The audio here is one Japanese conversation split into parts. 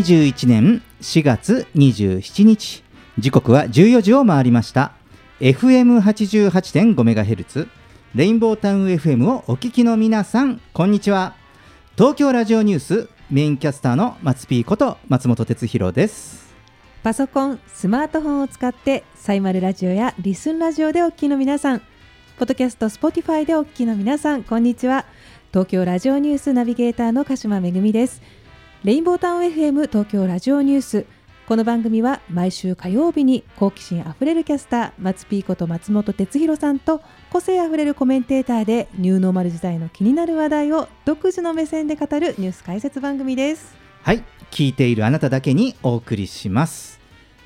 2021年4月27日。時刻は14時を回りました。FM88.5MHz レインボータウン FM をお聞きの皆さんこんにちは。東京ラジオニュースメインキャスターの松ピーこと松本哲弘です。パソコン、スマートフォンを使ってサイマルラジオやリスンラジオでお聞きの皆さん、ポッドキャスト、スポティファイでお聞きの皆さん、こんにちは。東京ラジオニュースナビゲーターの鹿島めぐみです。レインボータウン FM 東京ラジオニュース。この番組は毎週火曜日に好奇心あふれるキャスター松ピーこと松本哲弘さんと個性あふれるコメンテーターでニューノーマル時代の気になる話題を独自の目線で語るニュース解説番組です。はい聞いているあなただけにお送りします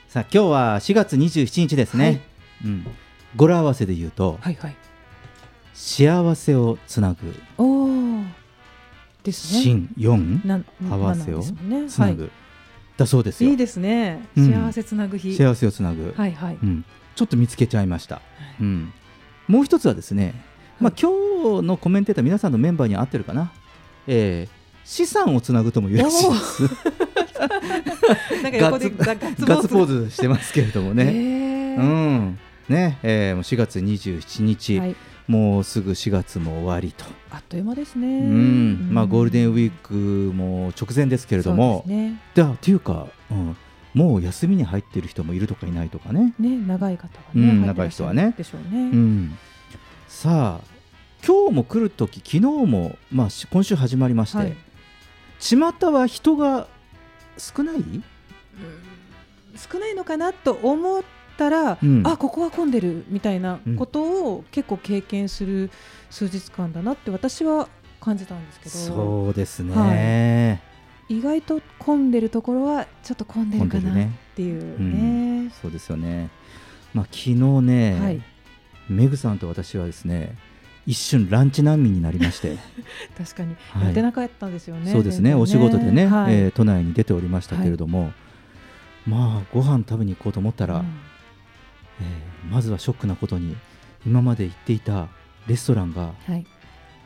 さあ今日は4月27日ですね、はいうん、語呂合わせで言うとはいはい。幸せをつなぐおお。ですね。新4なん合わせをつなぐ、だそうですよ。いいですね。うん。幸せつなぐ日。幸せをつなぐ、はいはい。うん、ちょっと見つけちゃいました、うん、もう一つはですね、まあ、今日のコメンテーター皆さんのメンバーに合ってるかな、えー資産をつなぐとも言うらし。いですなんか横でガッツポーズ。ズしてますけれどもね、ねうん。ねえーもう4月27日、はい。もうすぐ4月も終わりと、あっという間ですね。うんまあ、ゴールデンウィーククも直前ですけれども、そうですね。でっていうか、うん、もう休みに入っている人もいるとかいないとかね、ね長い方はうんね。入ってらっしゃる長い人はねでしょううね。ん、さあ今日も来るとき昨日も、まあ、し今週始まりまして、はい。巷は人が少ない？少ないのかなと思ったら、うん。あここは混んでるみたいなことを結構経験する数日間だなって私は感じたんですけど。そうですね、意外と混んでるところはちょっと混んでるかなっ混んでるね。ていううん。ね。そうですよね、まあ、昨日ね、はい、メグさんと私はですね一瞬ランチ難民になりまして、確かに、はい。やってなかったんですよね。そうですね。全然お仕事でね、はい。えー都内に出ておりましたけれども、まあご飯食べに行こうと思ったら、うんえーまずはショックなことに今まで行っていたレストランがはい、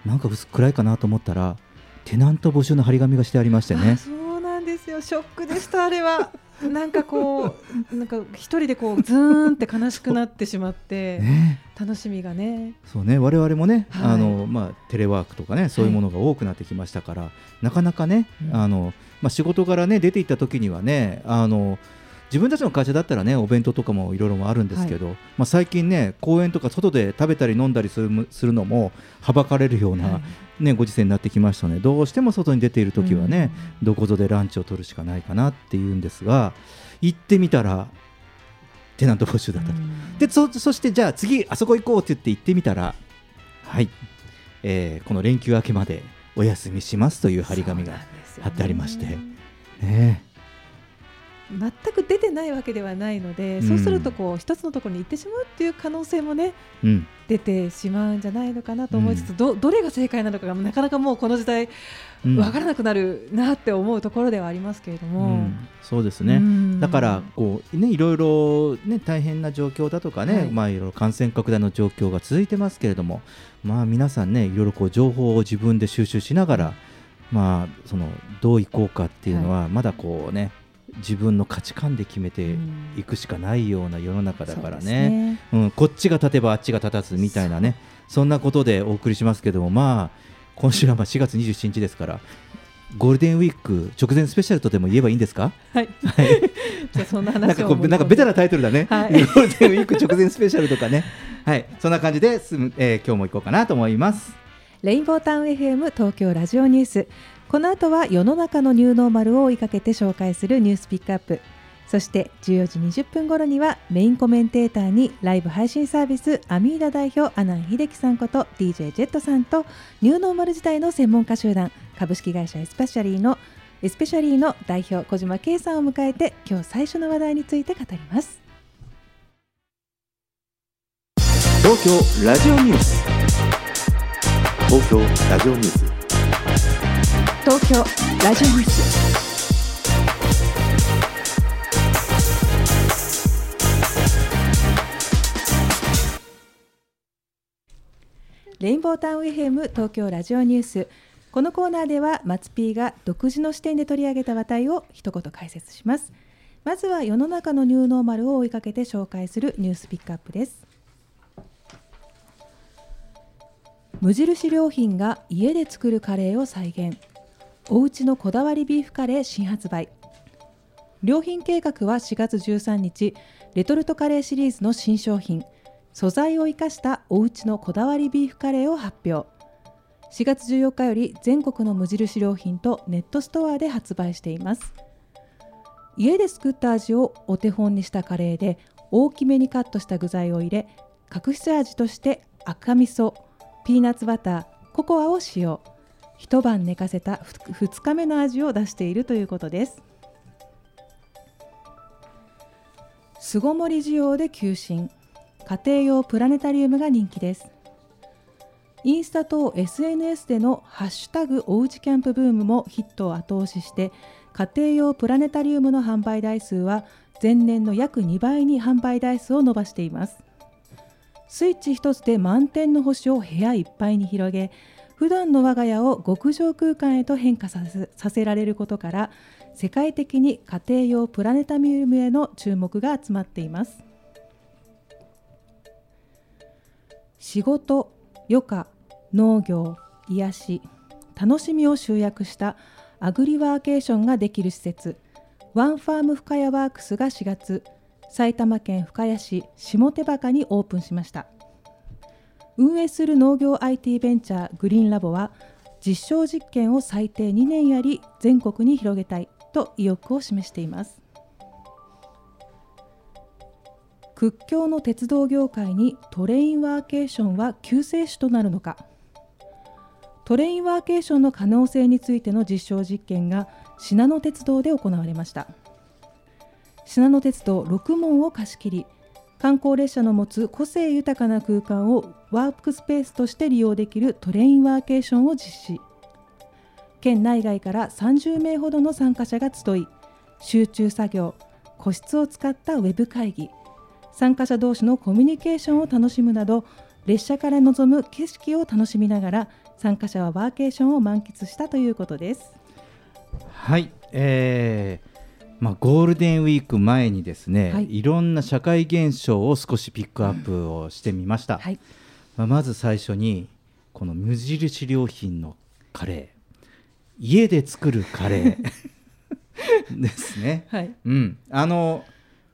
なんか薄暗いかなと思ったらテナント募集の張り紙がしてありましてあねそうなんですよ。ショックでしたあれは。なんかこうなんか一人でこうズーンって悲しくなってしまって、ね。楽しみがね。そうね。我々もね、はい。あのまあ、テレワークとかねそういうものが多くなってきましたから、なかなかね、うん。あのまあ、仕事からね出て行った時にはねあの自分たちの会社だったらねお弁当とかもいろいろあるんですけど、まあ、最近ね公園とか外で食べたり飲んだりするするのもはばかれるような、はい。ね、ご時世になってきましたのでどうしても外に出ている時はね、どこぞでランチを取るしかないかなっていうんですが行ってみたらテナント募集だったと。うん。でそそしてじゃあ次あそこ行こうって言って行ってみたらはい、えーこの連休明けまでお休みしますという張り紙が貼ってありまして。ね全く出てないわけではないので、うん。そうするとこう一つのところに行ってしまうっていう可能性もねうん。出てしまうんじゃないのかなと思いつつ、うん。どどれが正解なのかがなかなかもうこの時代うん。わからなくなるなって思うところではありますけれどうも、ん。そうですね、うん。だからこう、ね、いろいろ、ね、大変な状況だとかね、はい。いまあ、いろいろ感染拡大の状況が続いてますけれども、まあ、皆さんねいろいろこう情報を自分で収集しながら、まあ、そのどういこうかっていうのは、まだこうね自分の価値観で決めていくしかないような世の中だからそうですね。うん、こっちが立てばあっちが立たずみたいなね。そんなことでお送りしますけどもまあ今週はまあ4月27日ですからゴールデンウィーク直前スペシャルとでも言えばいいんですか？はい。じゃあそんななんかこうなんかベタなタイトルだね、はい。ゴールデンウィーク直前スペシャルとかね。はい。そんな感じですむ、えー今日も行こうかなと思います。レインボータウン FM 東京ラジオニュースこの後は世の中のニューノーマルを追いかけて紹介するニュースピックアップ。そして14時20分頃にはメインコメンテーターにライブ配信サービスアミーダ代表阿南秀樹さんこと DJ ジェットさんとニューノーマル時代の専門家集団株式会社エスペシャリーのエスペシャリーの代表小島圭さんを迎えて今日最初の話題について語ります。東京ラジオニュース。東京ラジオニュース。東京ラジオニュースレインボータウン FM 東京ラジオニュース。このコーナーでは松 P が独自の視点で取り上げた話題を一言解説します。まずは世の中のニューノーマルを追いかけて紹介するニュースピックアップです。無印良品が家で作るカレーを再現。おうちのこだわりビーフカレー新発売。良品計画は4月13日レトルトカレーシリーズの新商品。素材を生かしたおうちのこだわりビーフカレーを発表。4月14日より全国の無印良品とネットストアで発売しています。家で作った味をお手本にしたカレーで大きめにカットした具材を入れ隠し味として赤味噌ピーナッツバターココアを使用。一晩寝かせた2日目の味を出しているということです。巣ごもり需要で急進家庭用プラネタリウムが人気です。インスタと SNS でのハッシュタグおうちキャンプブームもヒットを後押しして家庭用プラネタリウムの販売台数は前年の約2倍に販売台数を伸ばしています。スイッチ一つで満天の星を部屋いっぱいに広げ普段の我が家を極上空間へと変化させさせられることから世界的に家庭用プラネタリウムへの注目が集まっています。仕事余暇農業癒し楽しみを集約したアグリワーケーションができる施設ワンファーム深谷ワークスが4月埼玉県深谷市下手墓にオープンしました。運営する農業 IT ベンチャーグリーンラボは実証実験を最低2年やり全国に広げたいと意欲を示しています。屈強の鉄道業界にトレインワーケーションは救世主となるのか。トレインワーケーションの可能性についての実証実験が信濃鉄道で行われました。信濃鉄道6門を貸し切り観光列車の持つ個性豊かな空間をワークスペースとして利用できるトレインワーケーションを実施県内外から30名ほどの参加者が集い集中作業個室を使ったウェブ会議参加者同士のコミュニケーションを楽しむなど列車から望む景色を楽しみながら参加者はワーケーションを満喫したということです。はい、えーまあ、ゴールデンウィーク前にですね、はい。い、ろんな社会現象を少しピックアップをしてみました、はい、まあ、まず最初にこの無印良品のカレー。家で作るカレー。ですね、はい、うん、あの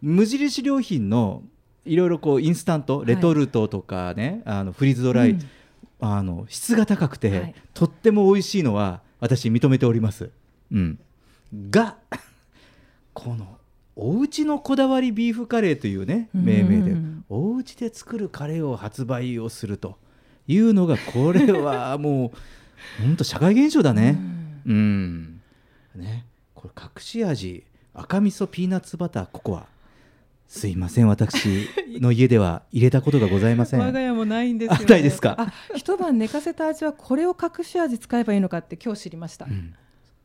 無印良品のいろいろこうインスタントい。レトルトとかね、あのフリーズドライ、うん。あの質が高くて、はい。とっても美味しいのは私認めております。うん、がこのおうちのこだわりビーフカレーというね命名で、うんおうちで作るカレーを発売をするというのがこれはもう本当社会現象だね。うん、ねこれ隠し味赤味噌ピーナッツバターココアすいません私の家では入れたことがございません。我が家もないんですよ、ね。あないですか？あ、一晩寝かせた味はこれを隠し味使えばいいのかって今日知りました。うん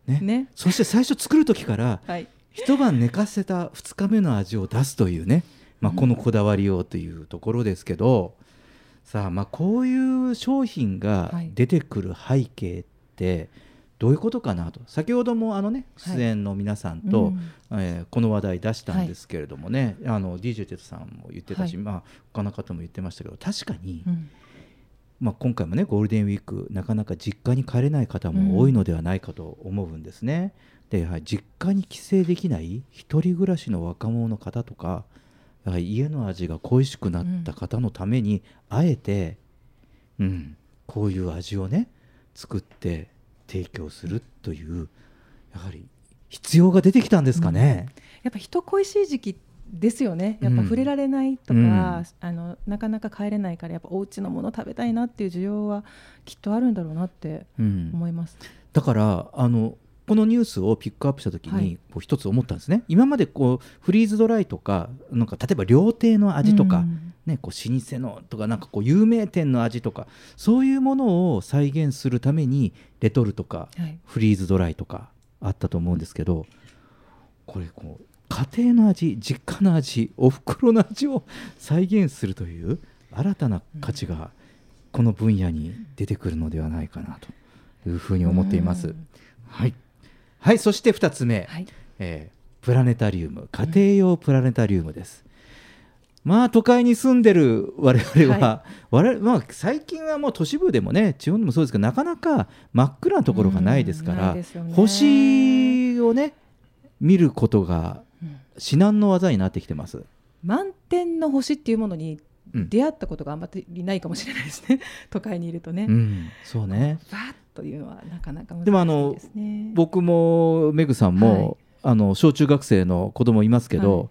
ねねそして最初作る時からはい。一晩寝かせた2日目の味を出すというね、まあ、このこだわりをというところですけど、さあまあこういう商品がはい。出てくる背景ってどういうことかなと。先ほどもあのねはい。出演の皆さんと、うん。えーこの話題出したんですけれどもね、あの DJ テツさんも言ってたし、はい。まあ、他の方も言ってましたけど確かに、うん。まあ、今回もねゴールデンウィークなかなか実家に帰れない方も多いのではないかと思うんですね。でやはり実家に帰省できない一人暮らしの若者の方とかやはり家の味が恋しくなった方のために、あえて、うん、こういう味をね作って提供するというやはり必要が出てきたんですかね。やっぱ人恋しい時期ですよね。やっぱ触れられないとか、うん。あのなかなか帰れないからやっぱお家のもの食べたいなっていう需要はきっとあるんだろうなってうん。思います。だからあのこのニュースをピックアップした時に、はい。こう一つ思ったんですね。今までこうフリーズドライとかなんか例えば料亭の味とか、うん。ね、こう老舗のとかなんかこう有名店の味とかそういうものを再現するためにレトルとかはい。フリーズドライとかあったと思うんですけどこれこう家庭の味実家の味おふくろの味を 再現するという新たな価値がこの分野に出てくるのではないかなというふうに思っています。うん。はい、はい、そして2つ目、はい。えープラネタリウム。家庭用プラネタリウムです。まあ都会に住んでる我々は、は我々まあ、最近はもう都市部でもね地方でもそうですけどなかなか真っ暗なところがないですかうんら、星をね見ることがうん。至難の技になってきてます。満天の星っていうものにうん。出会ったことがあんまりないかもしれないですね。都会にいるとね。うん、そうね。バーッというのはなかなか難しいでもあのですね。僕もメグさんも、あの小中学生の子供いますけど、はい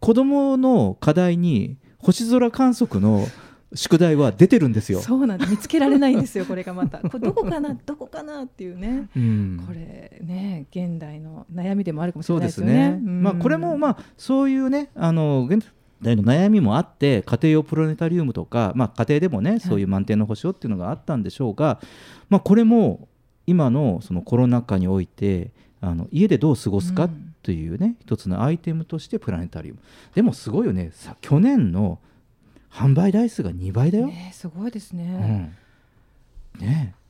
子供の課題に星空観測の宿題は出てるんですよ。そうなんです見つけられないんですよ これがまたこれどこかなどこかなっていうね。うんこれね現代の悩みでもあるかもしれないですすよね。ね。うんまあこれもまあそういうねあの悩みもあって家庭用プラネタリウムとかまあ家庭でもねそういう満天の星をっていうのがあったんでしょうが、まあこれも今のそのコロナ禍においてあの家でどう過ごすかうん。というね、一つのアイテムとしてプラネタリウム。でもすごいよね。さ去年の販売台数が2倍だよ、ねすごいですうね。ん、ねえ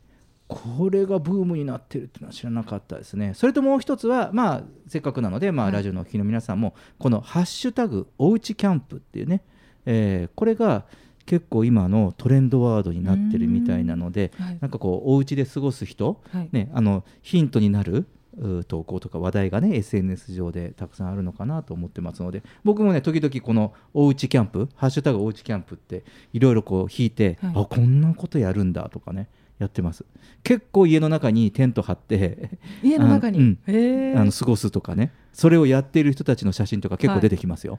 これがブームになってるっていうのは知らなかったですね。それともう一つはまあせっかくなので、まあ、はい。ラジオのお聞きの皆さんもこの「ハッシュタグおうちキャンプ」っていうね、えーこれが結構今のトレンドワードになってるみたいなのではい。なんかこうお家で過ごす人、はい。ね、あのヒントになるう投稿とか話題がね SNS 上でたくさんあるのかなと思ってますので僕もね時々このおうちキャンプ「ハッシュタグおうちキャンプ」っていろいろこう引いて、はい。あこんなことやるんだとかねやってます。結構家の中にテント張って 家の中に？あのうん。あの過ごすとかね。それをやっている人たちの写真とか結構出てきますよ。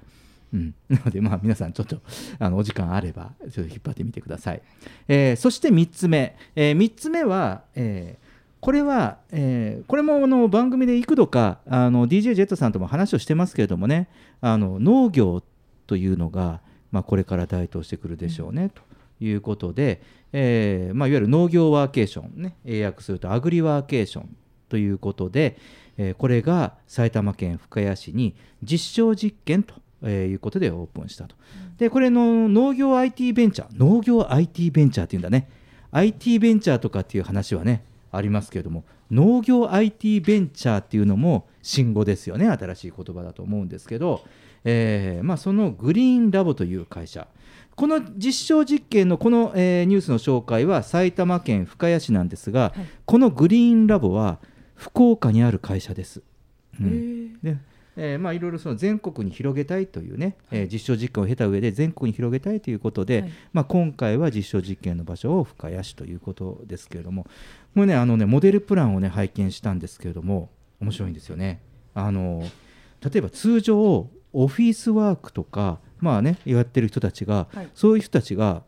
うん、なのでまあ皆さんちょっとあのお時間あればちょっと引っ張ってみてください。えーそして3つ目、え3つ目は、えーこれは、えーこれもあの番組で幾度かあの DJ ジェットさんとも話をしてますけれどもねあの農業というのが、まあ、これから台頭してくるでしょうね、ということで、えーまあ、いわゆる農業ワーケーションね。英訳するとアグリワーケーションということで、えーこれが埼玉県深谷市に実証実験とえーいうことでオープンしたと。でこれの農業 IT ベンチャー農業 IT ベンチャーっていうんだね。IT ベンチャーとかっていう話はねありますけれども農業 IT ベンチャーっていうのも新語ですよね。新しい言葉だと思うんですけど、えーまあ、そのグリーンラボという会社この実証実験のこの、えーニュースの紹介は埼玉県深谷市なんですが、はい。このグリーンラボは福岡にある会社です。うん。でえーまあ、いろいろその全国に広げたいというね、えー実証実験を経た上で全国に広げたいということで、はい。まあ、今回は実証実験の場所を深谷市ということですけれどもこれねあのねモデルプランをね拝見したんですけれども面白いんですよね。あの例えば通常オフィスワークとかまあねやってる人たちが、はい。そういう人たちが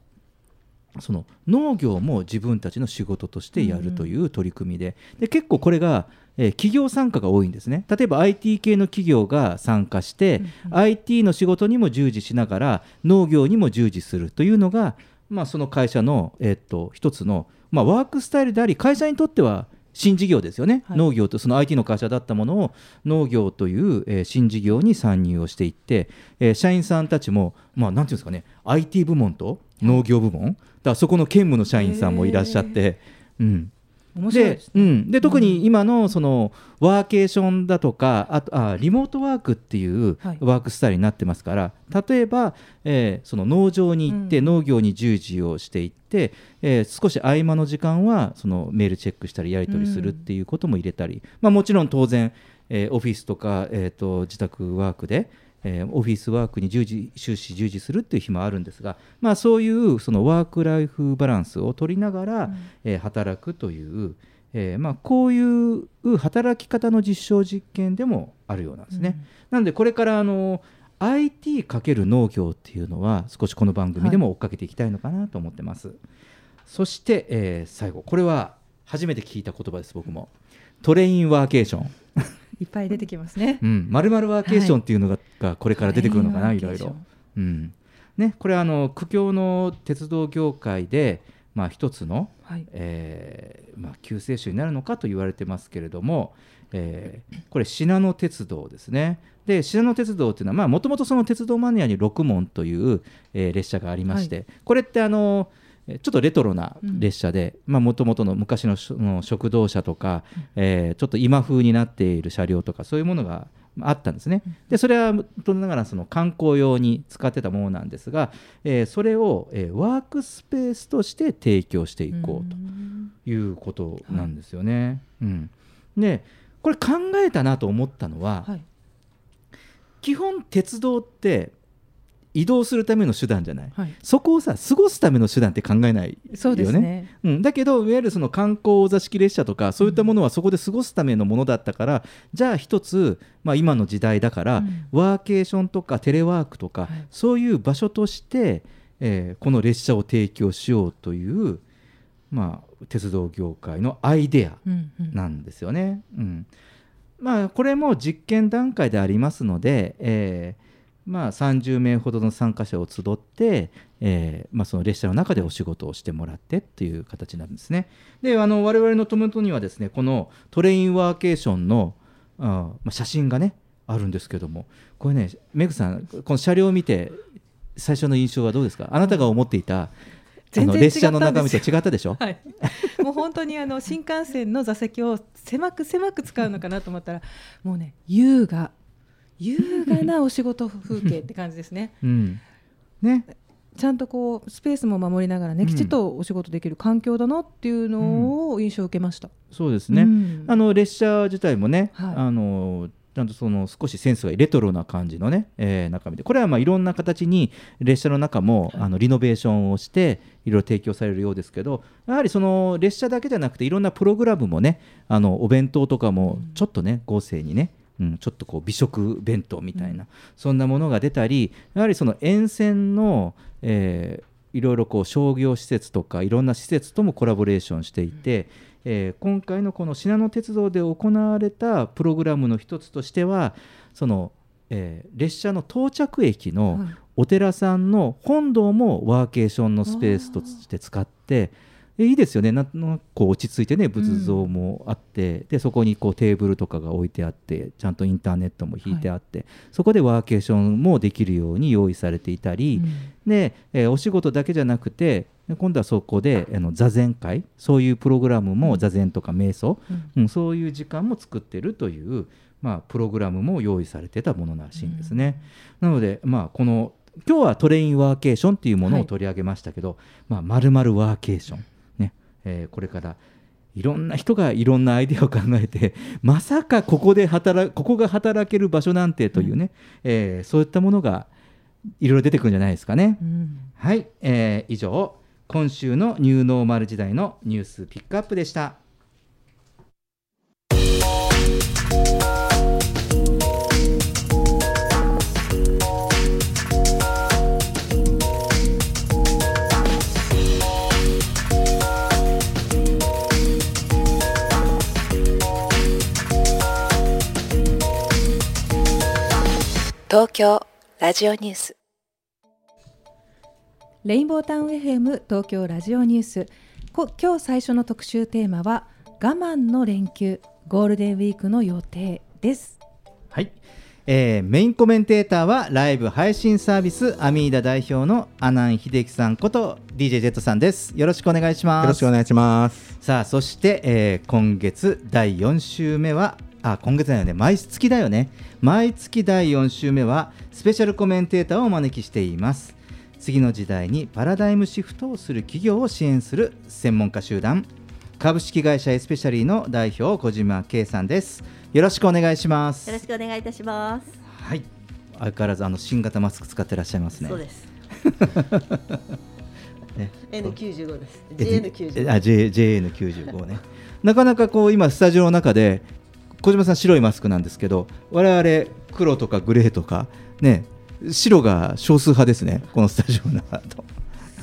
その農業も自分たちの仕事としてやるという取り組みで,、で結構これが、えー企業参加が多いんですね。例えば IT 系の企業が参加して、IT の仕事にも従事しながら農業にも従事するというのが、まあ、その会社の、えーっと一つの、まあ、ワークスタイルであり会社にとっては新事業ですよね、はい。農業とその IT の会社だったものを農業という、えー新事業に参入をしていって、えー社員さんたちも、まあ、なんていうんですかね IT 部門と農業部門、だからそこの兼務の社員さんもいらっしゃって、うん、面白いですね。うん、で特に今のそのワーケーションだとかあとあリモートワークっていうはい。ワークスタイルになってますから、例えば、えーその農場に行ってうん。農業に従事をしていって、えー少し合間の時間はそのメールチェックしたりやり取りするっていうことも入れたり、まあ、もちろん当然、えーオフィスとか、えー、と自宅ワークで、えーオフィスワークに従事終始従事するっていう日もあるんですが、まあ、そういうそのワーク・ライフ・バランスを取りながら、えー働くという、えーまあ、こういう働き方の実証実験でもあるようなんですね。なのでこれからあの IT× 農業っていうのは少しこの番組でも追っかけていきたいのかなと思ってます。そして、えー最後これは初めて聞いた言葉です僕もトレインワーケーション、いっぱい出てきますねう。ん、まるワーケーションっていうのが,、がこれから出てくるのかな、いろいろ。うんね、これはあの苦境の鉄道業界で、まあ、一つの、はい。えーまあ、救世主になるのかと言われてますけれども、えーこれ信濃鉄道ですねで信濃鉄道っていうのはもともとその鉄道マニアに六門という、えー列車がありまして、これってあのえーちょっとレトロな列車でもともとの昔のしの食堂車とか、えーちょっと今風になっている車両とかそういうものがあったんですね。でそれは当然ながらその観光用に使ってたものなんですが、えーそれを、えーワークスペースとして提供していこうということなんですよね。うんでこれ考えたなと思ったのは、はい。基本鉄道って移動するための手段じゃない。はい。そこをさ過ごすための手段って考えないそうですね。うん、だけどいわゆるその観光座敷列車とかそういったものはそこで過ごすためのものだったから、じゃあ一つ、まあ、今の時代だから、うんワーケーションとかテレワークとか、はいそういう場所として、えーこの列車を提供しようという、まあ、鉄道業界のアイデアうんうん。なんですよね。うんまあ、これも実験段階でありますので、えーまあ、30名ほどの参加者を集って、えーまあ、その列車の中でお仕事をしてもらってっていう形なんですね。であの我々の手元にはですねこのトレインワーケーションのあーまあ、写真がねあるんですけども。これねメグさんこの車両を見て最初の印象はどうですか？あなたが思っていた、全然列車の中身と違ったんですよ。違ったでしょ？はい、もう本当にあの新幹線の座席を狭く狭く使うのかなと思ったらもうね優雅優雅なお仕事風景って感じですね。うん。ね。ちゃんとこうスペースも守りながらね、うん。きちっとお仕事できる環境だなっていうのを印象を受けました、そうですね、うん。あの列車自体もね、はい。あのちゃんとその少しセンスがレトロな感じのね、えー中身で。これはまあいろんな形に列車の中も、あのリノベーションをしていろいろ提供されるようですけどやはりその列車だけじゃなくていろんなプログラムもねあのお弁当とかもちょっとね豪勢にねうん、ちょっとこう美食弁当みたいな、そんなものが出たりやはりその沿線の、えーいろいろこう商業施設とかいろんな施設ともコラボレーションしていて、えー今回のこの信濃鉄道で行われたプログラムの一つとしてはその、えー列車の到着駅のはい。お寺さんの本堂もワーケーションのスペースとして使ってえいいですよね。なんこう落ち着いてね仏像もあって、でそこにこうテーブルとかが置いてあってちゃんとインターネットも引いてあって、そこでワーケーションもできるように用意されていたり、で、えーお仕事だけじゃなくて今度はそこであの座禅会そういうプログラムも座禅とか瞑想、うん。そういう時間も作ってるという、まあ、プログラムも用意されてたものらしいんですね。なので、まあ、この今日はトレインワーケーションっていうものを取り上げましたけど、まあ、丸々ワーケーション、ねえーこれからいろんな人がいろんなアイデアを考えて まさかここで働ここが働ける場所なんてというね、えーそういったものがいろいろ出てくるんじゃないですかね。はい、えー以上今週のニューノーマル時代のニュースピックアップでした。東京ラジオニュース。レインボータウン FM 東京ラジオニュース。こ今日最初の特集テーマは我慢の連休ゴールデンウィークの予定です。はい、えーメインコメンテーターはライブ配信サービスアミーダ代表の阿南秀樹さんこと DJ ジェットさんです。よろしくお願いします。よろしくお願いします。さあそして、えー今月第4週目はあ今月だよね。毎月だよね。毎月第4週目はスペシャルコメンテーターをお招きしています。次の時代にパラダイムシフトをする企業を支援する専門家集団。株式会社エスペシャリーの代表小島圭さんです。よろしくお願いします。よろしくお願いいたします。はい。相変わらずあの新型マスク使ってらっしゃいますね。そうです。ね。N95 です。え JN95。あ J JN95 ね。なかなかこう今スタジオの中で小島さん白いマスクなんですけど我々黒とかグレーとかね白が少数派ですねこのスタジオの中だと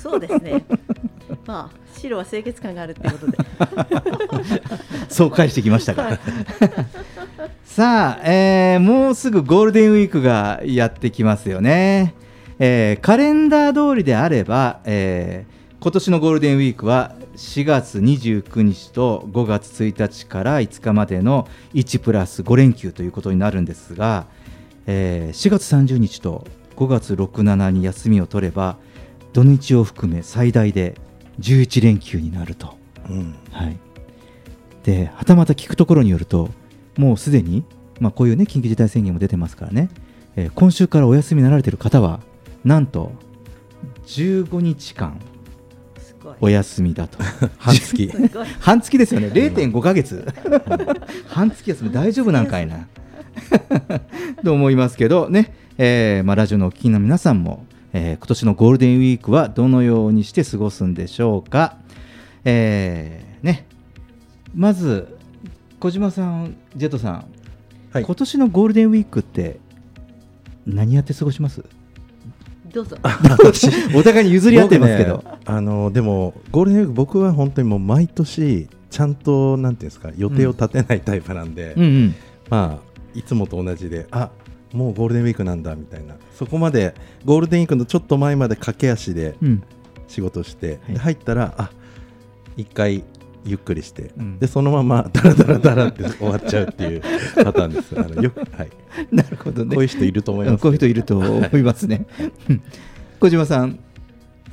そうですね。まあ白は清潔感があるってことで。そう返してきましたかはい さあ、えーもうすぐゴールデンウィークがやってきますよね、えーカレンダー通りであれば、えー今年のゴールデンウィークは4月29日と5月1日から5日までの1プラス5連休ということになるんですが、えー4月30日と5月6、7に休みを取れば土日を含め最大で11連休になると。はい、ではたまた聞くところによるともうすでに、まあ、こういうね緊急事態宣言も出てますからね、えー今週からお休みになられている方はなんと15日間お休みだと。半月。半月ですよね。0.5ヶ月。半月休み大丈夫なんかいな。と思いますけどね、えーまあ、ラジオのお聞きの皆さんも、えー今年のゴールデンウィークはどのようにして過ごすんでしょうか、えーね、まず小島さんジェットさん、今年のゴールデンウィークって何やって過ごします？どうぞ。お互いに譲り合ってますけど、僕ね。あのでもゴールデンウィーク僕は本当にもう毎年ちゃんとなんていうんですか予定を立てないタイプなんで、うんうん。まあいつもと同じであもうゴールデンウィークなんだみたいな。そこまでゴールデンウィークのちょっと前まで駆け足でうん。仕事して、で入ったらあ一回ゆっくりして、うんでそのままダラダラダラって終わっちゃうっていうパターンです。あのよくはい。なるほどねこういう人いると思います。こういう人いると思いますね。うん小島さん、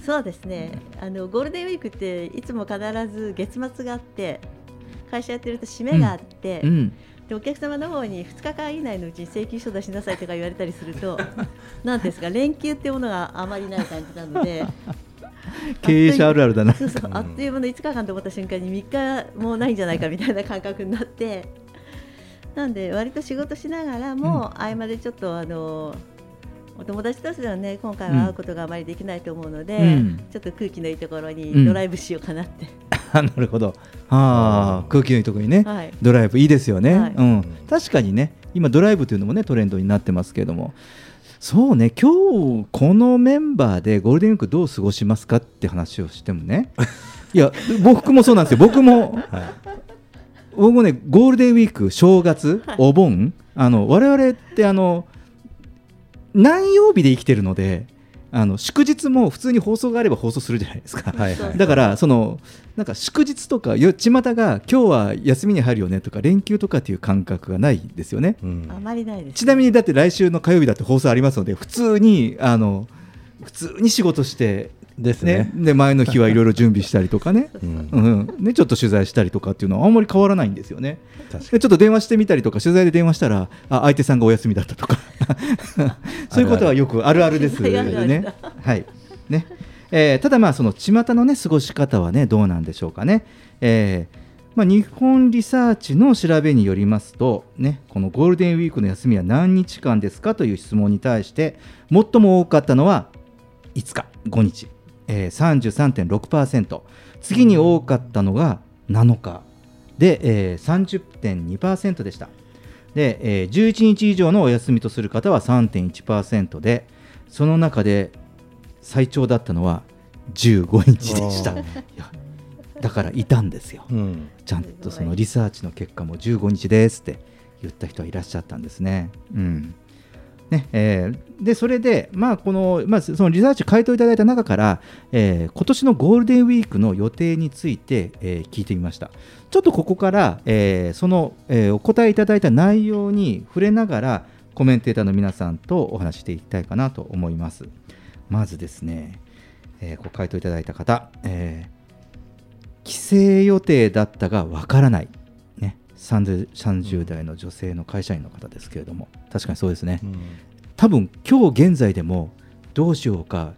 そうですね。あのゴールデンウィークっていつも必ず月末があって、会社やってると締めがあって、うんうんでお客様の方に2日間以内のうちに請求書出しなさいとか言われたりすると、なんていうんですか連休っていうものがあまりない感じなので。経営者あるあるだな。そうそうあっという間の5日間と思った瞬間に3日もないんじゃないかみたいな感覚になって。なんで割と仕事しながらも、合間でちょっとあのお友達としてはね今回は会うことがあまりできないと思うので、うん。ちょっと空気のいいところうん。にドライブしようかなって、あなるほど。ああ、空気のいいところにね、はい。ドライブいいですよね、はい。うん。確かにね、今ドライブというのもねトレンドになってますけれども、そうね、今日このメンバーでゴールデンウィークどう過ごしますかって話をしてもね、いや僕もそうなんですよ。僕も、僕もねゴールデンウィーク正月、お盆、あの我々ってあの何曜日で生きてるので。あの祝日も普通に放送があれば放送するじゃないですか、はいはいだからそのなんか祝日とかよ巷が今日は休みに入るよねとか連休とかっていう感覚がないですよね、あまりないですちなみにだって来週の火曜日だって放送ありますので普通にあの普通に仕事してですね。で前の日はいろいろ準備したりとかね。うん。うん。ね、ちょっと取材したりとかっていうのはあんまり変わらないんですよね。確かでちょっと電話してみたりとか取材で電話したらあ相手さんがお休みだったとか。そういうことはよくあるあるですあるある。ね。はい。ね。えーただまあその巷のね過ごし方はねどうなんでしょうかね。えーまあ、日本リサーチの調べによりますと、ね、このゴールデンウィークの休みは何日間ですかという質問に対して最も多かったのは5日、5日、えー、33.6%次に多かったのが7日で、えー、30.2%でした。で、えー、11日以上のお休みとする方は3.1%でその中で最長だったのは15日でした。だからいたんですよ、うん。ちゃんとそのリサーチの結果も15日ですって言った人はいらっしゃったんですね。うんねえーでそれで、まあこのまあ、そのリサーチ回答いただいた中から、えー今年のゴールデンウィークの予定について、えー聞いてみました。ちょっとここから、えーその、えーお答えいただいた内容に触れながらコメンテーターの皆さんとお話していきたいかなと思います。まずですね、えーご回答いただいた方、えー帰省予定だったがわからない、30, 30代の女性の会社員の方ですけれども確かにそうですね、多分今日現在でもどうしようか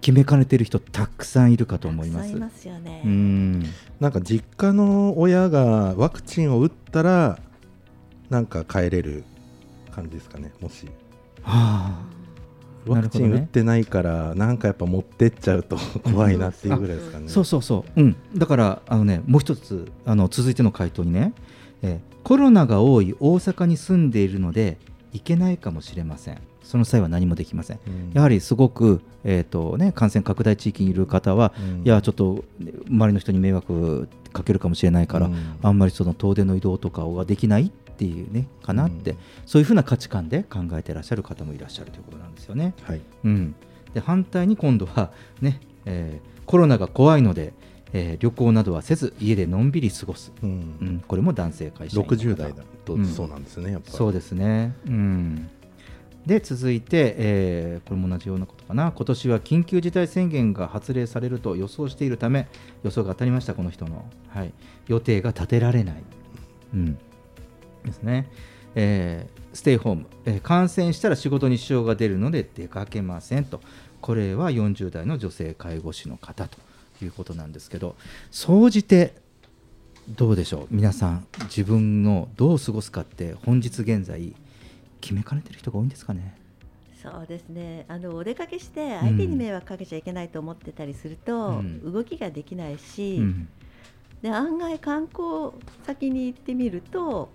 決めかねてる人たくさんいるかと思います。ね。うん。なんか実家の親がワクチンを打ったらなんか帰れる感じですかねもし。はあ、ワクチン打ってないから、なんかやっぱ持ってっちゃうと 怖いなっていうぐらいですかね。そうそうそう、うん、だからあの、ね、もう一つあの続いての回答にね、えーコロナが多い大阪に住んでいるので行けないかもしれません。その際は何もできません、うん。やはりすごく、えーとね、感染拡大地域にいる方は、うん。いやちょっとね周りの人に迷惑かけるかもしれないから、うん。あんまりその遠出の移動とかができないっていうねかなって、うん。そういうふうな価値観で考えていらっしゃる方もいらっしゃるということなんですよね。はい。うん、で反対に今度は、ねえーコロナが怖いので、えー旅行などはせず家でのんびり過ごす、ううん。ん、これも男性会社員の方60代だ。とうん。そうなんですね、やっぱり。そうですね、うん、で続いて、えーこれも同じようなことかな。今年は緊急事態宣言が発令されると予想しているため予想が当たりましたこの人の、はい、予定が立てられない、うん、ですね、えーステイホーム、えー感染したら仕事に支障が出るので出かけませんと。これは40代の女性介護士の方ということなんですけど総じてどうでしょう？皆さん自分のどう過ごすかって本日現在決めかねてる人が多いんですかね？そうですね。あのお出かけして相手に迷惑かけちゃいけないと思ってたりすると、うん。動きができないし、うん。で案外観光先に行ってみると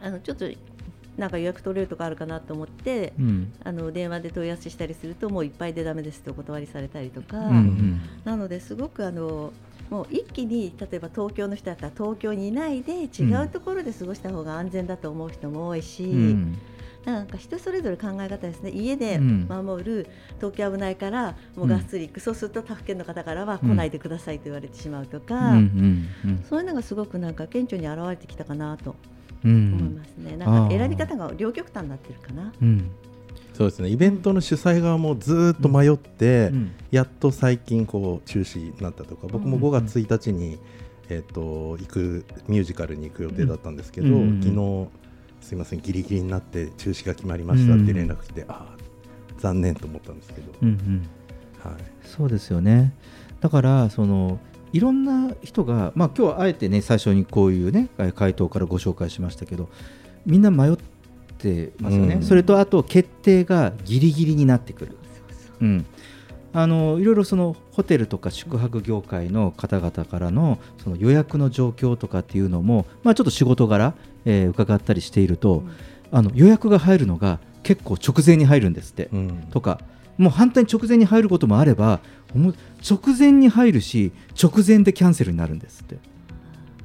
あのちょっとなんか予約取れるとかあるかなと思って、うん。あの電話で問い合わせしたりするともういっぱいでダメですとお断りされたりとか、うんうん。なのですごくあのもう一気に例えば東京の人だったら東京にいないで違うところで過ごした方が安全だと思う人も多いし、うん。なんか人それぞれ考え方ですね。家でうん。守る、東京危ないからもうがっつり行く、そうすると他府県の方からは来ないでくださいと言われてしまうとか、うん。うん。うん。そういうのがすごくなんか顕著に現れてきたかなとう思いんますね、なんあー。か選び方が両極端になってるかな。うん。そうですね。イベントの主催側もずーっと迷って、うん。やっと最近こう中止になったとか僕もうん。5月1日に、えっと行くミュージカルに行く予定だったんですけど、うん昨日すいませんギリギリになって中止が決まりましたって連絡来て、ああ残念と思ったんですけど、うんうん。はい、そうですよね。だからそのいろんな人が、まあ、今日はあえてね最初にこういうね回答からご紹介しましたけどみんな迷ってますよね、うん。それとあと決定がギリギリになってくる。うん。あのいろいろそのホテルとか宿泊業界の方々からのその予約の状況とかっていうのも、まあ、ちょっと仕事柄、えー伺ったりしていると、あの予約が入るのが結構直前に入るんですって、うん。とかもう反対に直前に入ることもあれば直前に入るし直前でキャンセルになるんですって、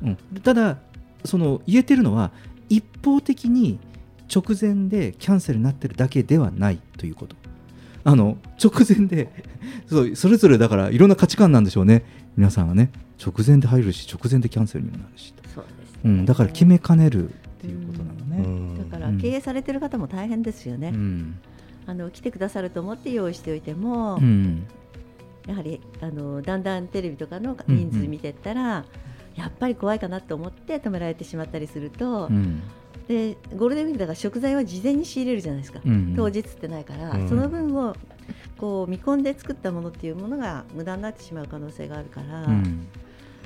うん、ただその言えてるのは一方的に直前でキャンセルになってるだけではないということ。あの直前で そうそれぞれだからいろんな価値観なんでしょうね。皆さんはね。直前で入るし直前でキャンセルにもなるし、そうですね。うん、だから決めかねるっていうことなのね、うん。だから経営されてる方も大変ですよね、うんあの来てくださると思って用意しておいても、うん。やはりあのだんだんテレビとかの人数見てったら、やっぱり怖いかなと思って止められてしまったりすると、うん。でゴールデンウィークだから食材は事前に仕入れるじゃないですか、うん。うん当日ってないから、うん。その分をこう見込んで作ったものっていうものが無駄になってしまう可能性があるから、うん。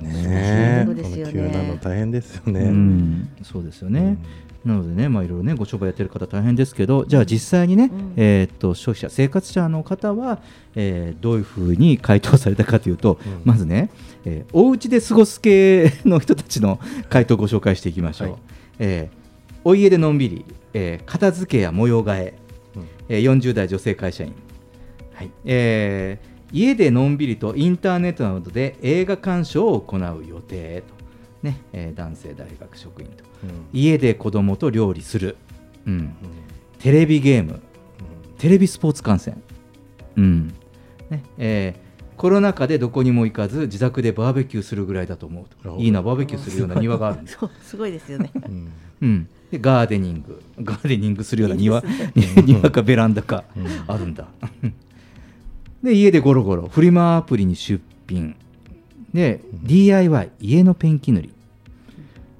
ねえ。そうですよね。急なの大変ですよね。うん。そうですよね、なのでね、まあ、いろいろね、ご商売やってる方大変ですけど、じゃあ実際にね、うん。えーっと消費者、生活者の方は、えーどういうふうに回答されたかというと、うん。まずね、えーお家で過ごす系の人たちの 回答をご紹介していきましょう。はい。えーお家でのんびり、えー片付けや模様替え、うん。えー40代女性会社員、はい。えー家でのんびりとインターネットなどで映画鑑賞を行う予定と、ねえー男性大学職員と。うん。家で子供と料理する、うん。うん。テレビゲーム。テレビスポーツ観戦、うん。ねえーコロナ禍でどこにも行かず自宅でバーベキューするぐらいだと思うと。おいいなバーベキューするような庭があるんです、そうすごいですよね。うん。うん、でガーデニング。ガーデニングするような庭いいです庭。かベランダかうん。あるんだ。で家でゴロゴロ。フリマアプリに出品で DIY 家のペンキ塗り。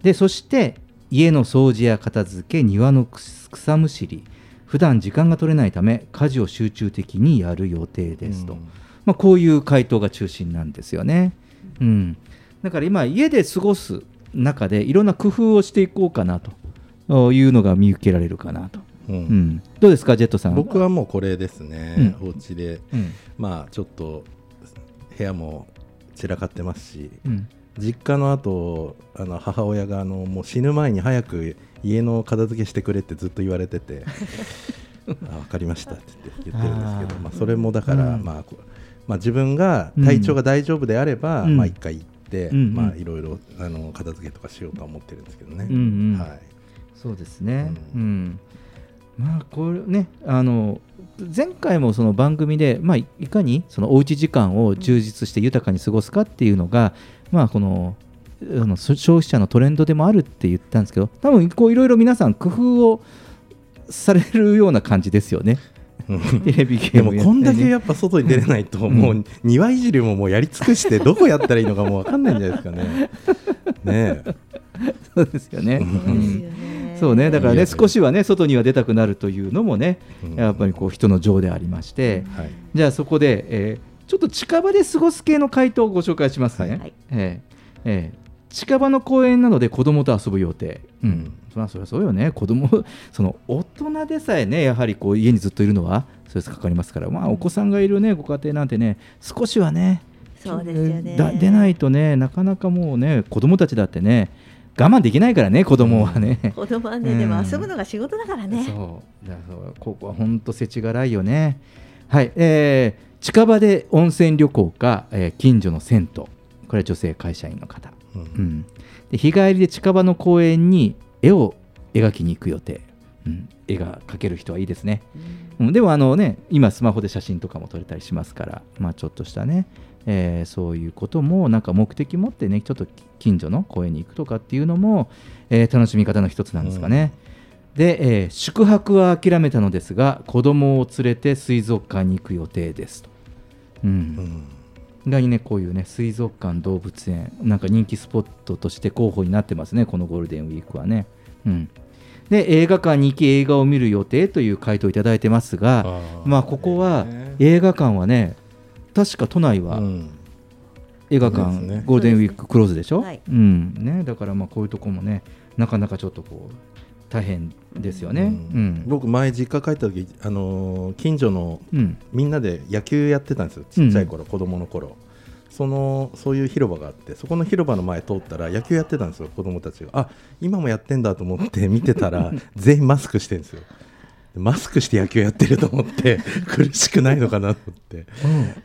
でそして家の掃除や片付け庭の草むしり。普段時間が取れないため家事を集中的にやる予定ですと、うん。まあ、こういう回答が中心なんですよね、うん、だから今家で過ごす中でいろんな工夫をしていこうかなと。いうのが見受けられるかなと。うん。うん。どうですかジェットさん？僕はもうこれですね、うん。お家で、うん。まあちょっと部屋も散らかってますし、うん。実家の後あの母親があのもう死ぬ前に早く家の片付けしてくれってずっと言われてて あ分かりましたって言ってるんですけどまあ、それもだから、うん。まあこまあ、自分が体調が大丈夫であれば、うん。まあ一回行って、うん。うん。まあいろいろあの片付けとかしようとは思ってるんですけどね。うん。うんはい。そうですね、うん。まあこれねあの前回もその番組で、まあ、いいかにそのおうち時間を充実して豊かに過ごすかっていうのが、まあこのあのそ消費者のトレンドでもあるって言ったんですけど多分こういろいろ皆さん工夫をされるような感じですよね。テレビゲでもームやったりねこんだけやっぱ外に出れないと、もう庭いじりももうやり尽くしてどこやったらいいのかもう分かんないんじゃないですかね。ね えそうですよね。そうですようんそうね、だからね、少しはね、外には出たくなるというのもね、やっぱりこう人の情でありまして、はい。じゃあそこで、えーちょっと近場で過ごす系の回答をご紹介しますね。はい。えーえー近場の公園などで子供と遊ぶ予定。うん、そりゃそりゃそうよね、子供 その大人でさえね、やはりこう家にずっといるのはストレスかかりますから、まあ、お子さんがいるね、ご家庭なんてね、少しはね、そうですよね。だ出ないとね、なかなかもうね、子供たちだってね、我慢できないからね、子供はね。子供はね、うん。でも遊ぶのが仕事だからね。そう。だそうここは本当世知辛いよね。はい、えー近場で温泉旅行か、えー近所の銭湯。これは女性会社員の方、うん。で日帰りで近場の公園に絵を描きに行く予定、うん。絵が描ける人はいいですね、うん。でもあのね今スマホで写真とかも撮れたりしますから、まあ、ちょっとしたね、えーそういうこともなんか目的持ってねちょっと近所の公園に行くとかっていうのも、えー楽しみ方の一つなんですかね。で、えー宿泊は諦めたのですが子供を連れて水族館に行く予定ですと。うん意外にねこういうね水族館動物園なんか人気スポットとして候補になってますねこのゴールデンウィークはね。うん、で映画館に行き映画を見る予定という回答をいただいてますがまあここは映画館はね確か都内は映画館、ね。ゴールデンウィーククローズでしょ、はい。うん。ね、だからまあこういうとこもねなかなかちょっとこう大変ですよね。うん。僕前実家帰った時、あのー近所の、うん。みんなで野球やってたんですよ。ちっちゃい頃、子供の頃。そのそういう広場があってそこの広場の前通ったら野球やってたんですよ子供たちが。あ今もやってんだと思って見てたら 全員マスクしてるんですよマスクして野球やってると思って 苦しくないのかなと思って、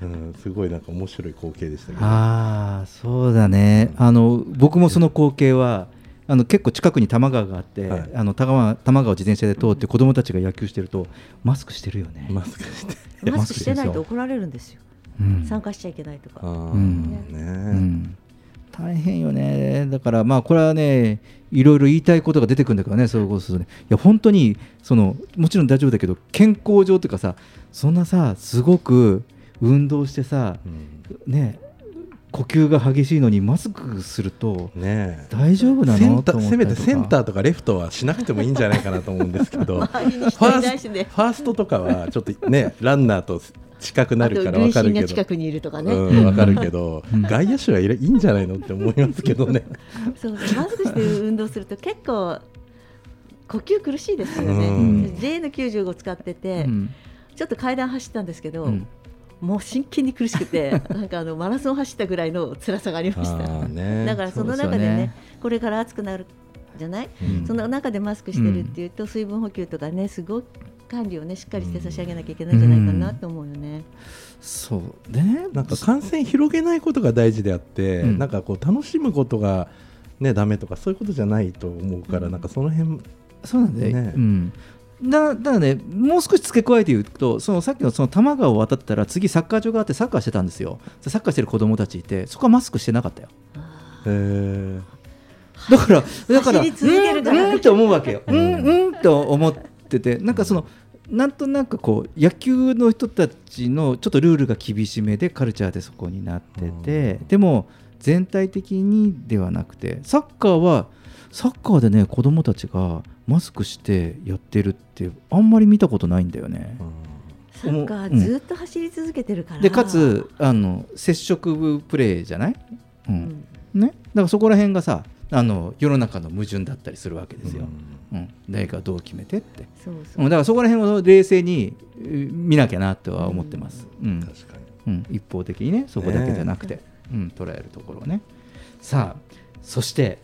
うん。すごいなんか面白い光景でしたけど。ああそうだね、あの僕もその光景はあの結構近くに多摩川があって、あの多摩多摩川を自転車で通って子供たちが野球してるとマスクしてるよね。マスクして。マスクしてないと怒られるんですよ。うん。参加しちゃいけないとか。うん。ね。うん大変よね。だからまあこれはねいろいろ言いたいことが出てくるんだけどねそういうことするとねいや本当にそのもちろん大丈夫だけど健康上というかさそんなさすごく運動してさ、ね呼吸が激しいのにマスクするとね大丈夫なの？せめてセンターとかレフトはしなくてもいいんじゃないかなと思うんですけど。ファーストとかはちょっとねランナーと近くなるから分かるけど。近くにいるとかね。うん、分かるけど、外野手はいるいいんじゃないのって思いますけどね。そうマスクして運動すると結構呼吸苦しいですよね。うん。JN95 使ってて、うん。ちょっと階段走ったんですけど、うん。もう真剣に苦しくて なんかあのマラソン走ったぐらいの辛さがありました。ね。だからその中でねね。これから暑くなるじゃない、うん。その中でマスクしてるっていうと、水分補給とかねすごく管理をねしっかりして差し上げなきゃいけないんじゃないかなと思うよね。そうね。なんか感染広げないことが大事であって、うん。なんかこう楽しむことがねダメとかそういうことじゃないと思うから、なんかその辺そうなんだよ、ね。うん。だだからね、もう少し付け加えて言うと、そのさっきのその多摩川を渡ったら、次、サッカー場があって、サッカーしてたんですよ、でサッカーしてる子供たちいて、そこはマスクしてなかったよ。へだから、だから、走り続けるから。うんうんって思うわけよ、うん。うんと思ってて、なんかその、なんとなくこう野球の人たちのちょっとルールが厳しめでカルチャーでそこになってて、でも全体的にではなくてサッカーはサッカーでね子供たちがマスクしてやってるってあんまり見たことないんだよね。サッカうんーずっと走り続けてるから。でかつあの接触プレーじゃない、うん。ね、だからそこら辺がさあの世の中の矛盾だったりするわけですよ。うん。誰かどう決めてって。そうそう。うん。だからそこら辺を冷静にえー見なきゃなとは思ってます。うん。確かに。うん、一方的にねそこだけじゃなくて、うん、捉えるところをね。さあそして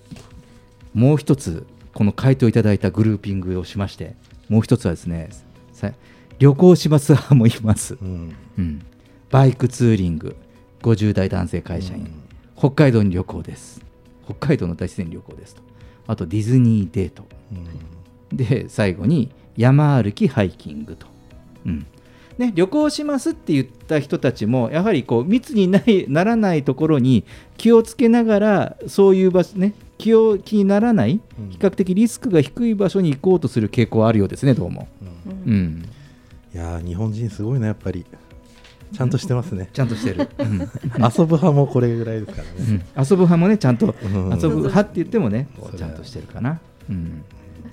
もう一つこの回答いただいたグルーピングをしましてもう一つはですねさ旅行します派もいます、うん。うん。バイクツーリング50代男性会社員、北海道に旅行です北海道の大自然旅行ですと。あとディズニーデート。で最後に山歩きハイキングと、うん。ね、旅行しますって言った人たちもやはりこう密にないならないところに気をつけながらそういう場所ね気を気にならない比較的リスクが低い場所に行こうとする傾向はあるようですねどうも、うん。いやー日本人すごいなやっぱりちゃんとしてますね。ちゃんとしてる、うん。遊ぶ派もこれぐらいですからうん。ね、遊ぶ派もねちゃんとうん。遊ぶ派って言ってもねちゃんとしてるかな、うん、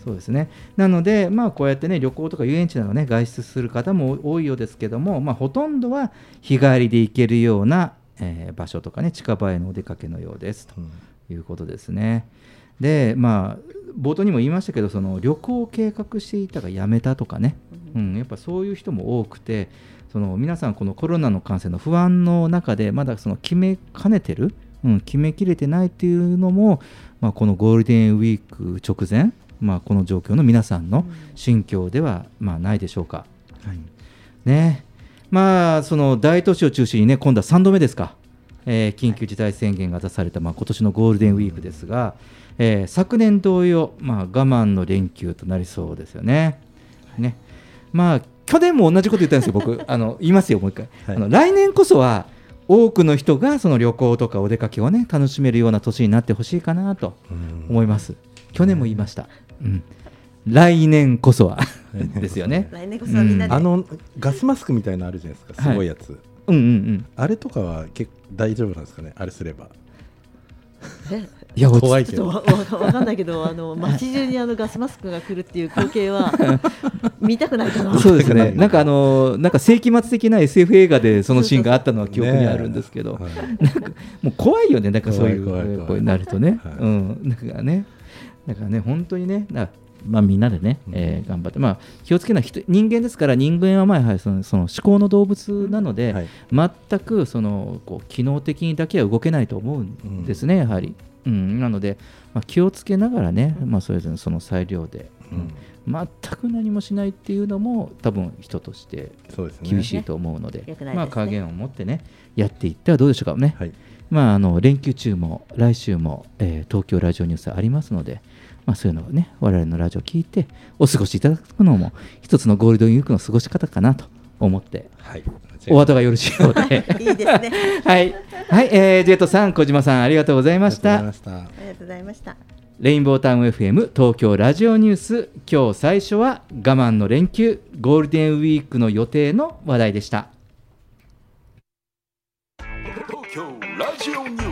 そうですね。なのでまあこうやってね旅行とか遊園地などね外出する方も多いようですけどもまあほとんどは日帰りで行けるような、えー場所とかね近場へのお出かけのようです。ということですね。でまあ冒頭にも言いましたけどその旅行を計画していたがやめたとかね、うん、やっぱそういう人も多くてその皆さんこのコロナの感染の不安の中でまだその決めかねてる、うん、決めきれてないっていうのも、まあ、このゴールデンウィーク直前、まあ、この状況の皆さんの心境ではまあないでしょうか。ね。まあその大都市を中心にね今度は3度目ですか、えー緊急事態宣言が出された、まあ、今年のゴールデンウィークですが、えー昨年同様、まあ、我慢の連休となりそうですよね。ね。まあ去年も同じこと言ったんですよ、僕。あの言いますよ、もう一回、あの来年こそは多くの人がその旅行とかお出かけをね楽しめるような年になってほしいかなと思います。去年も言いました。うん。来年こそは。ですよね。来年こそはみんなで。あのガスマスクみたいなのあるじゃないですかすごいやつ、うんうんうん。あれとかは結構大丈夫なんですかねあれすれば。え？いや怖いけど。ちょっとわかんないけどあの 街中にあのガスマスクが来るっていう光景は 見たくないかな。そうですね、なんかあのなんか世紀末的な SF 映画でそのシーンがあったのは記憶にあるんですけど、なんかもう怖いよね、なんかそういう怖い怖い怖い。こうなるとね、うん、なんかね、だからね、本当にね、だまあ、みんなでね、えー頑張って、まあ、気をつけない人人間ですから、人間はまあやはりそのその思考の動物なので、全くそのこう機能的にだけは動けないと思うんですね、やはり。うん、なので、まあ、気をつけながらね、まあ、それぞれその裁量で、うん。全く何もしないっていうのも多分人としてそうですね。厳しいと思うのでまあ加減を持ってねやっていってはどうでしょうかね、まああの連休中も来週も、えー東京ラジオニュースありますのでまあそういうのをね我々のラジオを聞いてお過ごしいただくのも一つのゴールデンウィークの過ごし方かなと思って、お後がよろしいようで。いいですね。はい、はいえージェットさん小島さんありがとうございました。ありがとうございました。レインボータウン FM 東京ラジオニュース。今日最初は我慢の連休ゴールデンウィークの予定の話題でした。東京ラジオニュース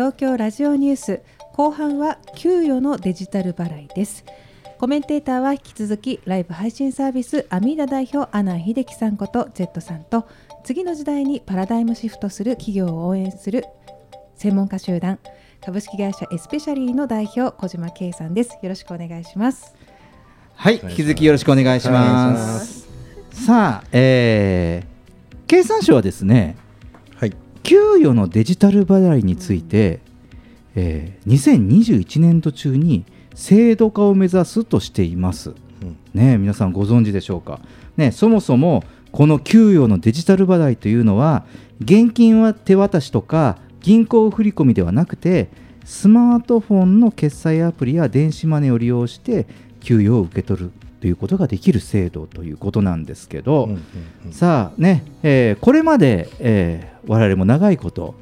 東京ラジオニュース後半は給与のデジタル払いです。コメンテーターは引き続きライブ配信サービスアミーダ代表阿南秀樹さんこと Z さんと次の時代にパラダイムシフトする企業を応援する専門家集団株式会社エスペシャリーの代表小島圭さんです。よろしくお願いします。はい引き続きよろしくお願いします。さあ、えー、経産省はですね、はい、給与のデジタル払いについて、えー、2021年度中に制度化を目指すとしています、うん。ね、皆さんご存知でしょうか、ね、そもそもこの給与のデジタル払いというのは現金は手渡しとか銀行振込ではなくてスマートフォンの決済アプリや電子マネーを利用して給与を受け取るということができる制度ということなんですけど、うんうんうん。さあね、えーこれまで、えー我々も長いこと、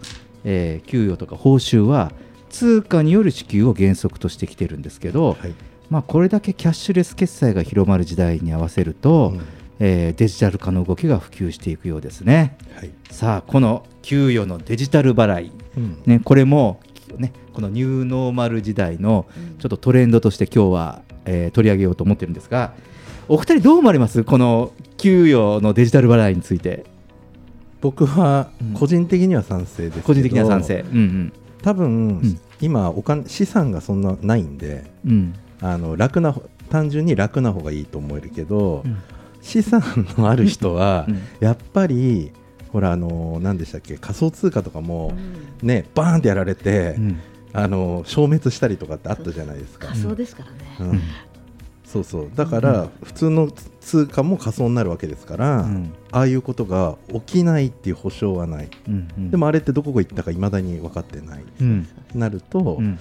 えー給与とか報酬は通貨による支給を原則としてきてるんですけど、はい。まあ、これだけキャッシュレス決済が広まる時代に合わせると、うん。えーデジタル化の動きが普及していくようですね。はい。さあこの給与のデジタル払い、うん。ね、これも、ね、このニューノーマル時代のちょっとトレンドとして今日は、えー取り上げようと思ってるんですがお二人どう思われます？この給与のデジタル払いについて。僕は個人的には賛成ですけど個人的には賛成。うん多分、うん。今お金資産がそんなないんでうん。うんあの楽な単純に楽な方がいいと思えるけど、うん。資産のある人は、うん。やっぱりほらあの何でしたっけ仮想通貨とかも、ねバーンってやられて、うんあの消滅したりとかってあったじゃないですか。仮想ですからね、うん。そうそう。だから、普通の通貨も仮想になるわけですから、うん。ああいうことが起きないっていう保証はない、うんうん。でもあれってどこ行ったかいまだに分かってない、うん。なると、うん。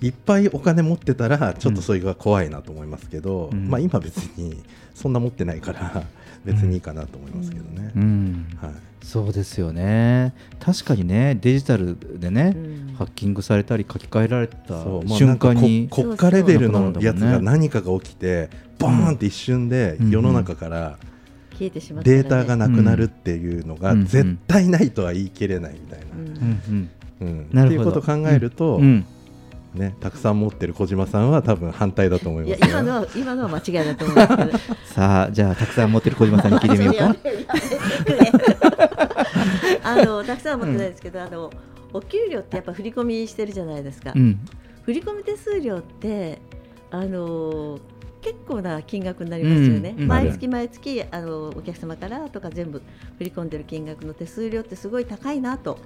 いっぱいお金持ってたらちょっとそれが怖いなと思いますけど、うん。まあ、今別にそんな持ってないから別にいいかなと思いますけどね。うん。はいそうですよね。確かにねデジタルでね、うん。ハッキングされたり書き換えられた瞬間になんかこ国家レベルのやつが何かが起きて、バーンって一瞬でうん。世の中から消えてしまったら、ね、データがなくなるっていうのがうん。絶対ないとは言い切れないみたいな。うん。うんうんなるほど。っていうことを考えると、うん。うん。ね、たくさん持ってる小島さんは多分反対だと思いいますよ。や今のは今のは間違いだと思うんですけど。さあじゃあたくさん持ってる小島さんに聞いてみようか あのたくさんは持ってないですけど、あのお給料ってやっぱ振り込みしてるじゃないですか、うん。振り込み手数料ってあの結構な金額になりますよね、うんうん。毎月毎月あのお客様からとか全部振り込んでる金額の手数料ってすごい高いなと。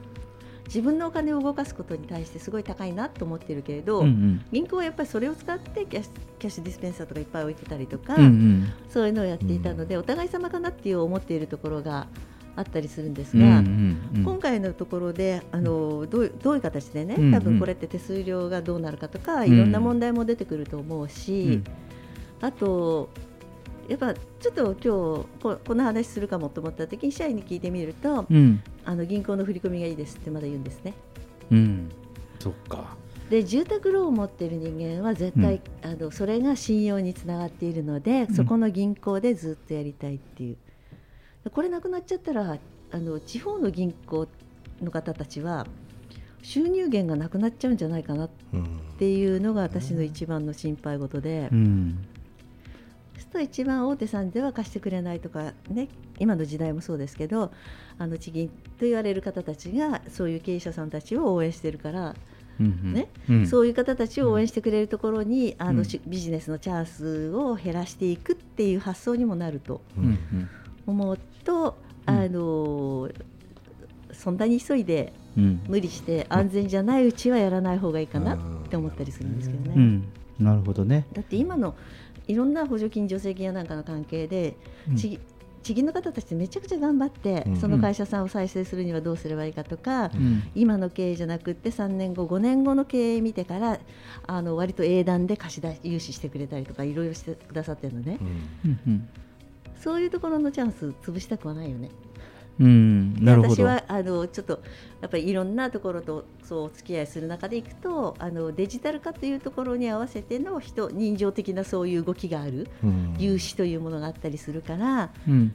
自分のお金を動かすことに対してすごい高いなと思ってるけれど、うんうん。銀行はやっぱりそれを使ってキャッシュキャッシュディスペンサーとかいっぱい置いてたりとか、うんうん。そういうのをやっていたので、お互い様かなっていう思っているところがあったりするんですうんうが、んうん。今回のところであのどうどういう形でね、うんうん。多分これって手数料がどうなるかとか、うん。いろんな問題も出てくると思うし、あとやっぱちょっと今日ここの話するかもと思った時に社員に聞いてみると、うん。あの銀行の振り込みがいいですってまだ言うんですね。うん。そっか。で住宅ローンを持っている人間は絶対、あのそれが信用につながっているので、そこの銀行でずっとやりたいっていうこれなくなっちゃったらあの地方の銀行の方たちは収入源がなくなっちゃうんじゃないかなっていうのが私の一番の心配事で、うん。そうすると一番大手さんでは貸してくれないとかね今の時代もそうですけどあの地銀と言われる方たちがそういう経営者さんたちを応援してるからねうん。そういう方たちを応援してくれるところに、あうん。のしビジネスのチャンスを減らしていくっていう発想にもなると。うんうん思うと、うん。あのそんなに急いでうん。無理して安全じゃないうちはやらない方がいいかなって思ったりするんですけどね。うん。なるほどね。だって今のいろんな補助金、助成金やなんかの関係で、うん。地地銀の方たちってめちゃくちゃ頑張って、うん。その会社さんを再生するにはどうすればいいかとか、うん。今の経営じゃなくって3年後5年後の経営見てからあの割と英断で貸し出し融資してくれたりとかいろいろしてくださってるのね、うん。うんそういうところのチャンス潰したくはないよね。うんでなるほど。私はあのちょっとやっぱりいろんなところとそうお付き合いする中でいくとあのデジタル化というところに合わせての人人情的なそういう動きがある、うん。融資というものがあったりするからうん。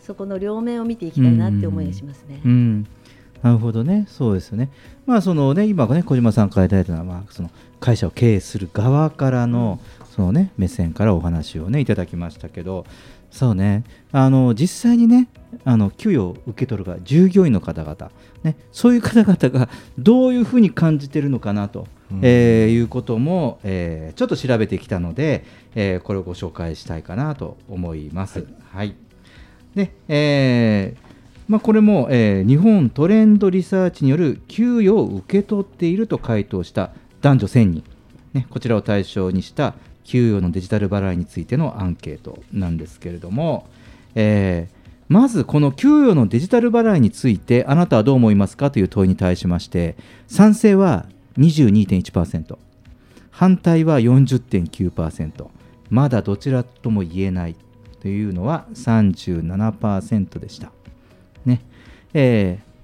そこの両面を見ていきたいなって思いがしますね。うん。なるほどね、そうですよね。まあそのね今ね小島さんからいただいたのはまあその会社を経営する側からのそのね目線からお話をねいただきましたけど、そうねあの実際にねあの給与を受け取るが従業員の方々ねそういう方々がどういうふうに感じてるのかなと。うんえーいうことも、えーちょっと調べてきたので、えーこれをご紹介したいかなと思います。はい、で、えーまあ、これも、えー日本トレンドリサーチによる給与を受け取っていると回答した男女1000人、ね、こちらを対象にした給与のデジタル払いについてのアンケートなんですけれども、えーまずこの給与のデジタル払いについてあなたはどう思いますかという問いに対しまして賛成は22.1%反対は40.9%まだどちらとも言えないというのは37%でした。ね。えー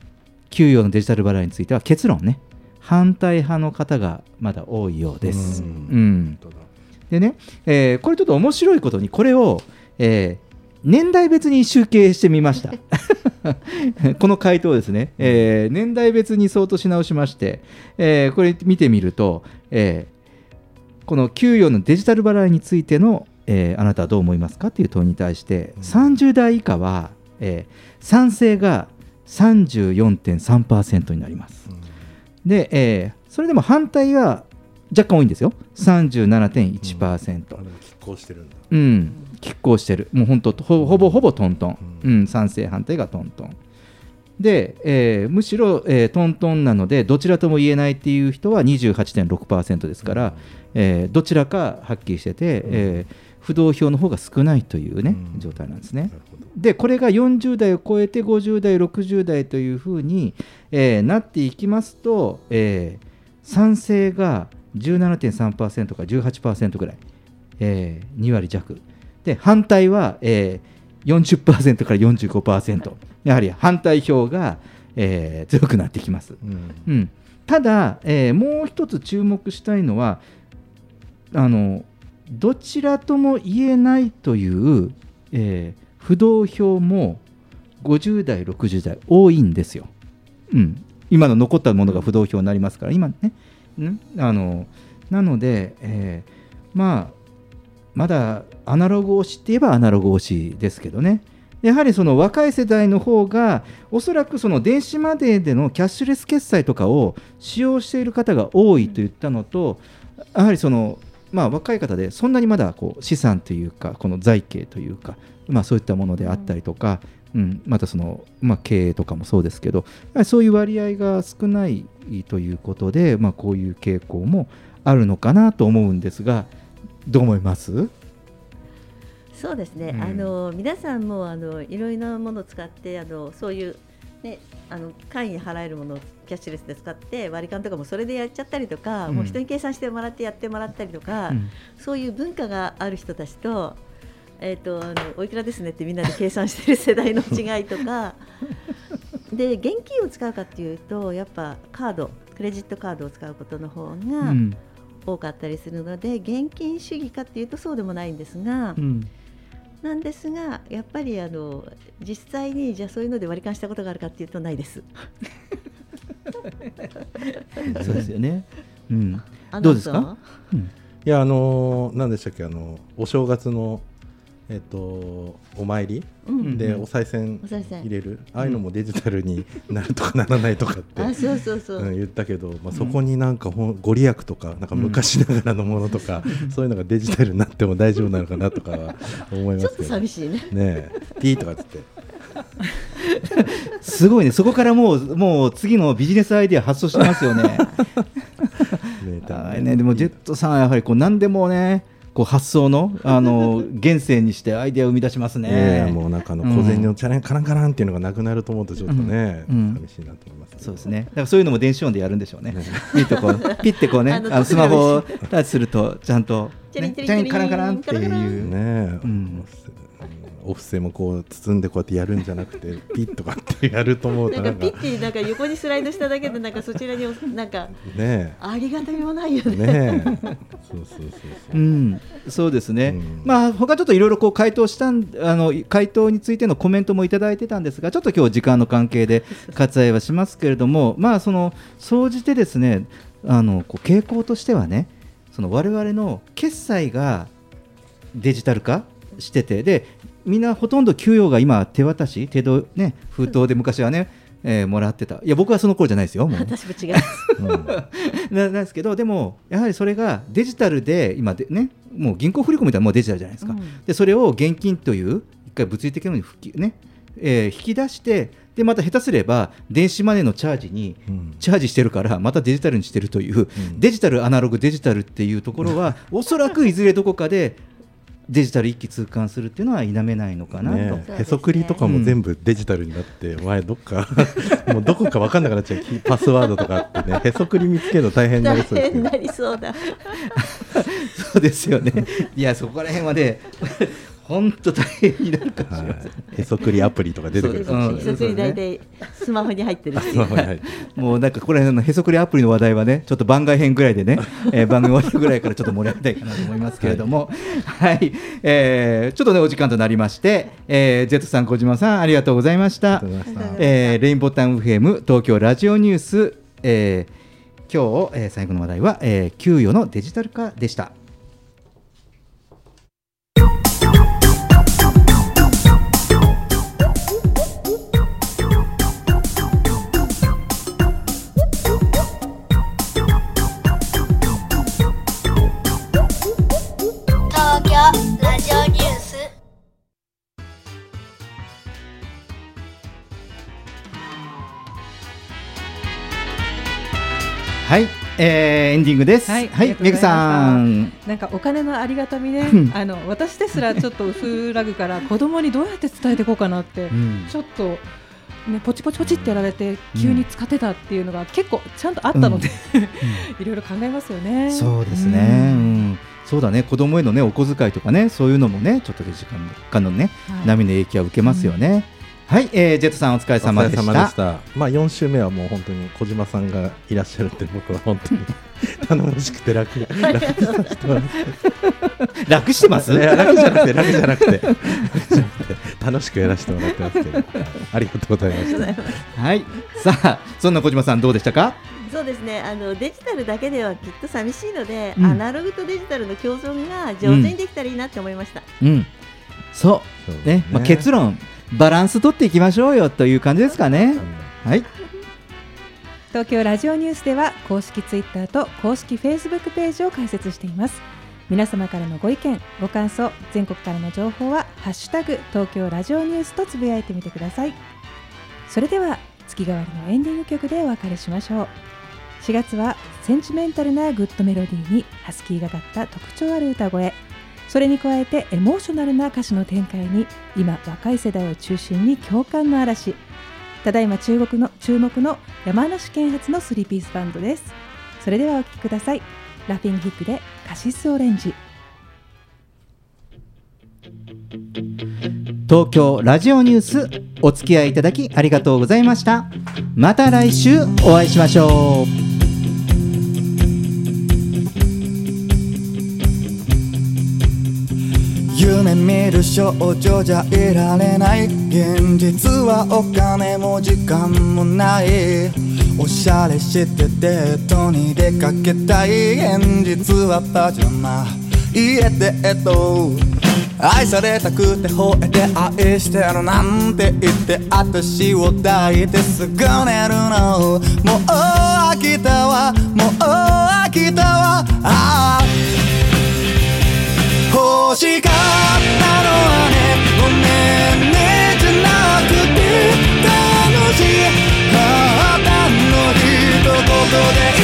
給与のデジタル払いについては結論ね。反対派の方がまだ多いようです。ううん。んでね、えーこれちょっと面白いことにこれを、えー年代別に集計してみました。この回答をですね、えー年代別に相当し直しまして、えーこれ見てみると、えーこの給与のデジタル払いについての、えーあなたはどう思いますかという問いに対して、30代以下は、えー賛成が34.3%になります。で、えーそれでも反対は若干多いんですよ、37.1%。拮抗してるんだ。うん、拮抗してる、もう本当ほ、ほぼほぼトントン、うん、賛成、反対がトントン。で、えーむしろ、えートントンなので、どちらとも言えないっていう人は28.6%ですから、えーどちらかはっきりしてて、えー不動票の方が少ないというね、状態なんですね。で、これが40代を超えて50代、60代というふうに、えーなっていきますと、えー賛成が17.3%から18%ぐらい。えー2割弱。で反対は、えー40%から45%やはり反対票が、えー強くなってきます、うん。ただ、えーもう一つ注目したいのはあのどちらとも言えないという、えー不動票も50代60代多いんですよ、うん、今の残ったものが不動票になりますから今ねんあのなので、えーまあまだアナログ推しって言えばアナログ推しですけどね。やはりその若い世代の方がおそらくその電子マネーでのキャッシュレス決済とかを使用している方が多いと言ったのとやはりそのまあ若い方でそんなにまだこう資産というかこの財形というかまあそういったものであったりとか、またその、まあ、経営とかもそうですけどそういう割合が少ないということで、まあ、こういう傾向もあるのかなと思うんですがどう思います？そうですね、うん。あの皆さんもあのいろいろなものを使ってあのそういう、ね、あの会員に払えるものをキャッシュレスで使って割り勘とかもそれでやっちゃったりとか、うん。もう人に計算してもらってやってもらったりとか、うん。そういう文化がある人たちと,、えー、とあのおいくらですねってみんなで計算している世代の違いとか で現金を使うかっていうとやっぱカードクレジットカードを使うことの方がうん多かったりするので、現金主義かっていうとそうでもないんですが。うんなんですが、やっぱりあの実際にじゃあそういうので割り勘したことがあるかっていうとないです。そうですよね。うんどうですか、うんいやあのー何でしたっけあのお正月のえっとお参り、うん。でうんお賽銭入れる、ああいうのもデジタルになるとかならないとかって、あそうそうそう。ん言ったけど、まあ、そこになんかほんご利益とかなんか昔ながらのものとか、そういうのがデジタルになっても大丈夫なのかなとかは思いますけど。ちょっと寂しいね。ねえ。ピーとかっつって。すごいね、そこからもうもう次のビジネスアイデア発想してますよね。は いねでもジェットさんはやはりこう何でもね、こう発想のあの源泉にしてアイデアを生み出しますね。もうなんかあの小銭のチャレンカランカランっていうのがなくなると思うとちょっとね、寂しいなと思います、そうですね。だからそういうのも電子音でやるんでしょうね。ピッとこう ピッてこうね、あのスマホをタッチするとちゃんとチャリンねチャリンチャリンカランカランっていう。ねえう。んお布施もこう包んでこうやってやるんじゃなくて ピッとかってやると思うとなんかなんか。ピッてなんか横にスライドしただけでなんかそちらにおなんかねありがたみもないよえね。そうそうそうそう。うん、そうですね、まあ他ちょっといろいろこう回答したんあの回答についてのコメントもいただいてたんですが、ちょっと今日時間の関係で 割愛はしますけれども、まあその総じてですね、あのこう傾向としてはね、その我々の決済がデジタル化してて、でみんなほとんど給与が今手渡し手どね封筒で昔はね。えーもらってた。いや僕はその頃じゃないですよもう。私も違います。ななんですけどでもやはりそれがデジタルで今でねもう銀行振り込みはもうデジタルじゃないですか、うん。でそれを現金という一回物理的なものに吹き、ねえー引き出してでまた下手すれば電子マネーのチャージにチャージしてるからまたデジタルにしてるという、デジタルアナログデジタルっていうところは おそらくいずれどこかでデジタル一気通貫するっていうのは否めないのかなと。ねえへそくりとかも全部デジタルになって、前どっか もうどこか分かんなくなっちゃうパスワードとかあってねへそくり見つけるの大変にな大りそうですよ変になりそうだ。そうですよね。いや、そこら辺はね、本当大変になるかもしれません。へそくりアプリとか出てくるかもしれない。一つに大体スマホに入ってる。っていうスマホに入って もうなんかここら辺のへそくりアプリの話題はね、ちょっと番外編ぐらいでね、えー番組終わりぐらいからちょっと盛り上げたいかなと思いますけれども、はい、えーちょっとねお時間となりまして、えー、ゼットさん小島さんありがとうございました。えーレインボータウン FM 東京ラジオニュース、えー今日、えー最後の話題は、えー給与のデジタル化でした。はい、えーエンディングです。はい、メグさん。なんかお金のありがたみねうん、あの私ですらちょっと薄らぐから子供にどうやって伝えていこうかなって、うん。ちょっと。ね、ポチポチポチってやられて急に使ってたっていうのが結構ちゃんとあったので、いろいろ考えますよね。そうですね、ううん。んそうだね。子供へのねお小遣いとかねそういうのもねちょっとデジタル化のね、はい。波の影響は受けますよね、はい、えー、ジェットさんお疲れ様でした。まあ4週目はもう本当に小島さんがいらっしゃるって僕は本当に。頼もしくて楽楽してます。楽じゃなくて楽じゃなくて。楽じゃなくて楽しくやらせてもらってますけど。ありがとうございました。はい。さあそんな小島さんどうでしたか？そうですね。あのデジタルだけではきっと寂しいので、うん。アナログとデジタルの共存が上手にできたらいいなって思いました。うん。そう。ね。まあ、結論バランス取っていきましょうよという感じですかね、はい。東京ラジオニュースでは公式ツイッターと公式フェイスブックページを開設しています。皆様からのご意見ご感想全国からの情報はハッシュタグ東京ラジオニュースとつぶやいてみてください。それでは月替わりのエンディング曲でお別れしましょう。4月はセンチメンタルなグッドメロディーにハスキーがかった特徴ある歌声それに加えてエモーショナルな歌詞の展開に今若い世代を中心に共感の嵐。ただいま中国の注目の山梨県発のスリーピースバンドです。それではお聴きください。ラフィンヒックでカシスオレンジ。東京ラジオニュースお付き合いいただきありがとうございました。また来週お会いしましょう。夢見る少女じゃいられない。現実はお金も時間もない。おしゃれしてデートに出かけたい。現実はパジャマ。家でえっと。愛されたくて吠えて愛してるなんて言って私を抱いてすぐ寝るの。もう飽きたわ。もう飽きたわ。ああしかったのはねごめんねじゃなくて楽しい。あなたの一言で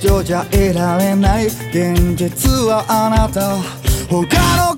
女じゃいられない現実はあなた。他の